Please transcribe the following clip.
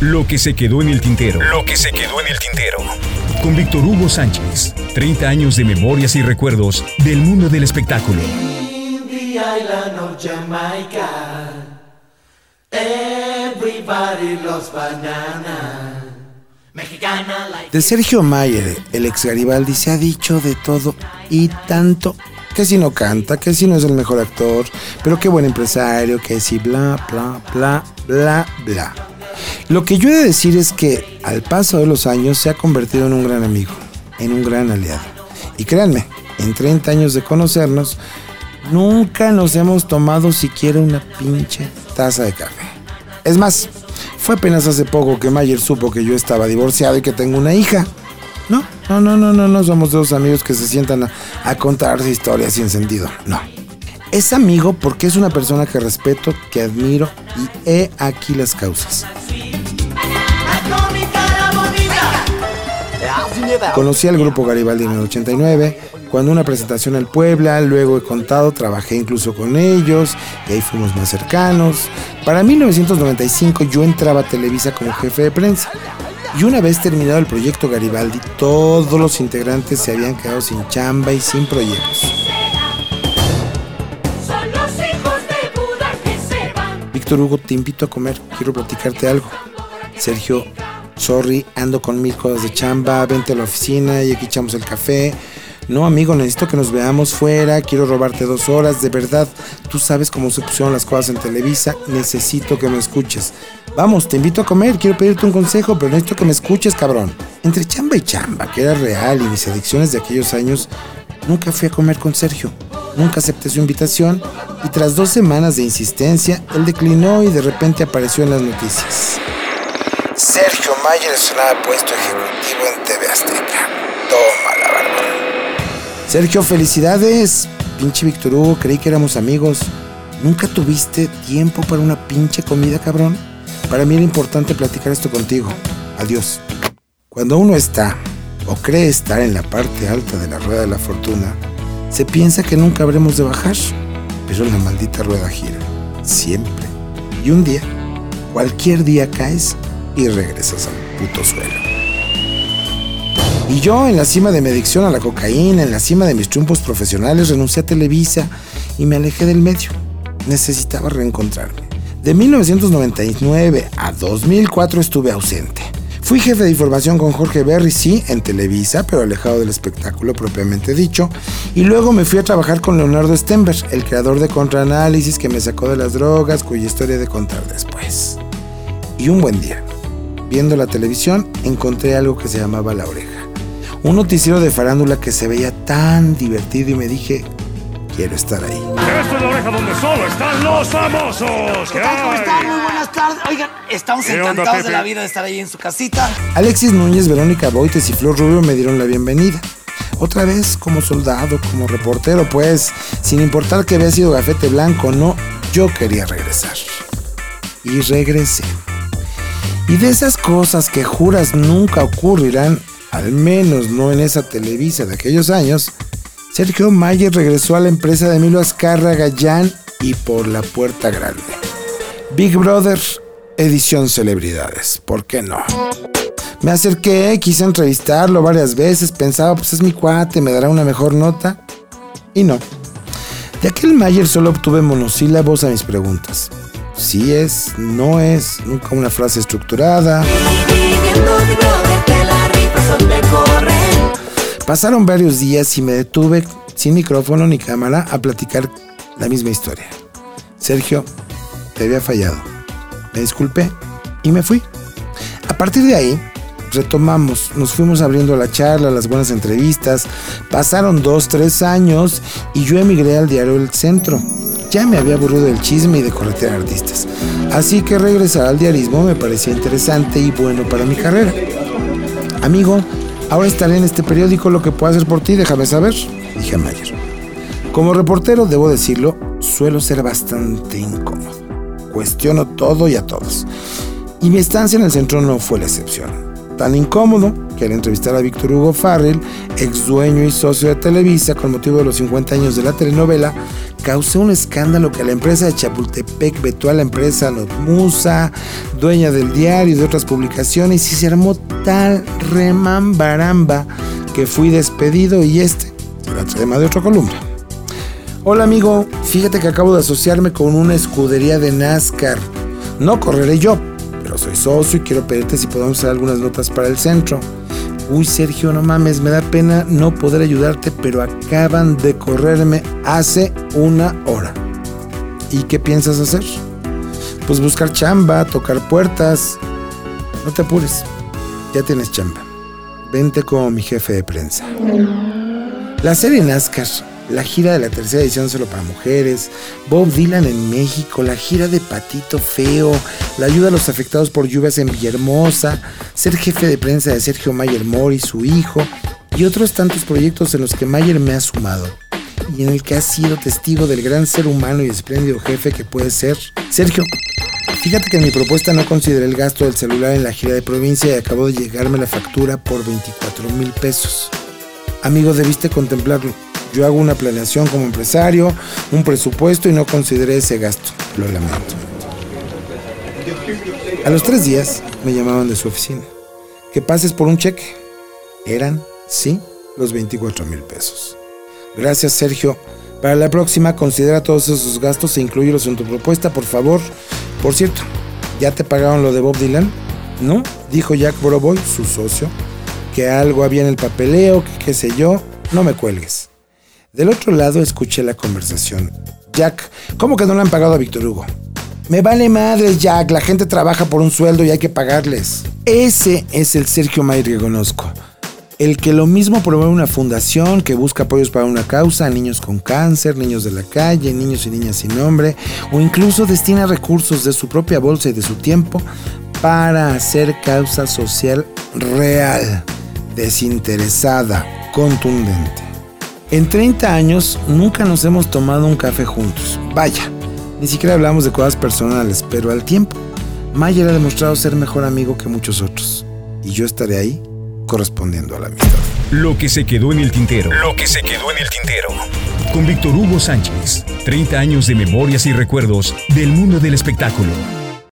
Lo que se quedó en el tintero. Lo que se quedó en el tintero. Con Víctor Hugo Sánchez. 30 años de memorias y recuerdos del mundo del espectáculo. De Sergio Mayer, el ex Garibaldi, se ha dicho de todo y tanto que si no canta, que si no es el mejor actor, pero qué buen empresario, que si bla, bla, bla, bla, bla. Lo que yo he de decir es que al paso de los años se ha convertido en un gran amigo, en un gran aliado. Y créanme, en 30 años de conocernos, nunca nos hemos tomado siquiera una pinche taza de café. Es más, fue apenas hace poco que Mayer supo que yo estaba divorciado y que tengo una hija. No, no, no, no, no, no somos dos amigos que se sientan a, a contarse historias sin sentido. No. Es amigo porque es una persona que respeto, que admiro y he aquí las causas. Conocí al grupo Garibaldi en el 89, cuando una presentación al Puebla, luego he contado, trabajé incluso con ellos y ahí fuimos más cercanos. Para 1995 yo entraba a Televisa como jefe de prensa. Y una vez terminado el proyecto Garibaldi, todos los integrantes se habían quedado sin chamba y sin proyectos. Víctor Hugo, te invito a comer, quiero platicarte algo. Sergio, sorry, ando con mil cosas de chamba, vente a la oficina y aquí echamos el café. No, amigo, necesito que nos veamos fuera, quiero robarte dos horas, de verdad, tú sabes cómo se pusieron las cosas en Televisa, necesito que me escuches. Vamos, te invito a comer, quiero pedirte un consejo, pero necesito que me escuches, cabrón. Entre chamba y chamba, que era real, y mis adicciones de aquellos años, nunca fui a comer con Sergio. Nunca acepté su invitación y tras dos semanas de insistencia, él declinó y de repente apareció en las noticias. Sergio Mayer un puesto ejecutivo en TV Azteca. Toma la bárbara. Sergio, felicidades. Pinche Víctor Hugo, creí que éramos amigos. ¿Nunca tuviste tiempo para una pinche comida, cabrón? Para mí era importante platicar esto contigo. Adiós. Cuando uno está o cree estar en la parte alta de la rueda de la fortuna, se piensa que nunca habremos de bajar, pero la maldita rueda gira, siempre. Y un día, cualquier día caes y regresas al puto suelo. Y yo, en la cima de mi adicción a la cocaína, en la cima de mis triunfos profesionales, renuncié a Televisa y me alejé del medio. Necesitaba reencontrarme. De 1999 a 2004 estuve ausente. Fui jefe de información con Jorge Berry, sí, en Televisa, pero alejado del espectáculo propiamente dicho. Y luego me fui a trabajar con Leonardo Stenberg, el creador de Contraanálisis que me sacó de las drogas, cuya historia de contar después. Y un buen día, viendo la televisión, encontré algo que se llamaba La Oreja. Un noticiero de farándula que se veía tan divertido y me dije, quiero estar ahí. Esto es la oreja donde solo están los famosos. ¿Qué ¿Cómo están? Muy buenas tardes. Oigan, estamos ¿Qué onda, encantados de la vida de estar ahí en su casita. Alexis Núñez, Verónica Boites y Flor Rubio me dieron la bienvenida. Otra vez como soldado, como reportero, pues, sin importar que había sido gafete blanco o no, yo quería regresar. Y regresé. Y de esas cosas que juras nunca ocurrirán, al menos no en esa Televisa de aquellos años, Sergio Mayer regresó a la empresa de Emilio Azcarra Gallán y por la puerta grande. Big Brother, edición celebridades, ¿por qué no? Me acerqué, quise entrevistarlo varias veces, pensaba, pues es mi cuate, me dará una mejor nota. Y no. De aquel Mayer solo obtuve monosílabos a mis preguntas. Sí es, no es, nunca una frase estructurada. Pasaron varios días y me detuve sin micrófono ni cámara a platicar la misma historia. Sergio, te había fallado. Me disculpé y me fui. A partir de ahí, retomamos, nos fuimos abriendo la charla, las buenas entrevistas. Pasaron dos, tres años y yo emigré al diario El Centro. Ya me había aburrido del chisme y de corretear artistas. Así que regresar al diarismo me parecía interesante y bueno para mi carrera. Amigo, ahora estaré en este periódico, lo que pueda hacer por ti, déjame saber, dije a Mayer. Como reportero, debo decirlo, suelo ser bastante incómodo. Cuestiono todo y a todos. Y mi estancia en el centro no fue la excepción. Tan incómodo que al entrevistar a Víctor Hugo Farrell, ex dueño y socio de Televisa con motivo de los 50 años de la telenovela, causé un escándalo que la empresa de Chapultepec vetó a la empresa Notmusa, dueña del diario y de otras publicaciones, y se armó tal remambaramba que fui despedido y este será tema de otra columna. Hola amigo, fíjate que acabo de asociarme con una escudería de NASCAR. No correré yo, pero soy socio y quiero pedirte si podemos hacer algunas notas para el centro. Uy, Sergio, no mames, me da pena no poder ayudarte, pero acaban de correrme hace una hora. ¿Y qué piensas hacer? Pues buscar chamba, tocar puertas. No te apures, ya tienes chamba. Vente como mi jefe de prensa. La serie NASCAR la gira de la tercera edición solo para mujeres, Bob Dylan en México, la gira de Patito Feo, la ayuda a los afectados por lluvias en Villahermosa, ser jefe de prensa de Sergio Mayer Mori, su hijo, y otros tantos proyectos en los que Mayer me ha sumado y en el que ha sido testigo del gran ser humano y espléndido jefe que puede ser Sergio. Fíjate que en mi propuesta no consideré el gasto del celular en la gira de provincia y acabó de llegarme la factura por 24 mil pesos. Amigo, debiste contemplarlo. Yo hago una planeación como empresario, un presupuesto y no consideré ese gasto. Lo lamento. A los tres días me llamaban de su oficina. Que pases por un cheque. Eran, sí, los 24 mil pesos. Gracias, Sergio. Para la próxima, considera todos esos gastos e incluyelos en tu propuesta, por favor. Por cierto, ¿ya te pagaron lo de Bob Dylan? ¿No? Dijo Jack Boroboy, su socio, que algo había en el papeleo, que qué sé yo. No me cuelgues. Del otro lado escuché la conversación. Jack, ¿cómo que no le han pagado a Víctor Hugo? Me vale madre, Jack. La gente trabaja por un sueldo y hay que pagarles. Ese es el Sergio Mayer que conozco. El que lo mismo promueve una fundación que busca apoyos para una causa niños con cáncer, niños de la calle, niños y niñas sin nombre, o incluso destina recursos de su propia bolsa y de su tiempo para hacer causa social real, desinteresada, contundente. En 30 años nunca nos hemos tomado un café juntos. Vaya, ni siquiera hablamos de cosas personales, pero al tiempo, Mayer ha demostrado ser mejor amigo que muchos otros. Y yo estaré ahí correspondiendo a la amistad. Lo que se quedó en el tintero. Lo que se quedó en el tintero. Con Víctor Hugo Sánchez. 30 años de memorias y recuerdos del mundo del espectáculo.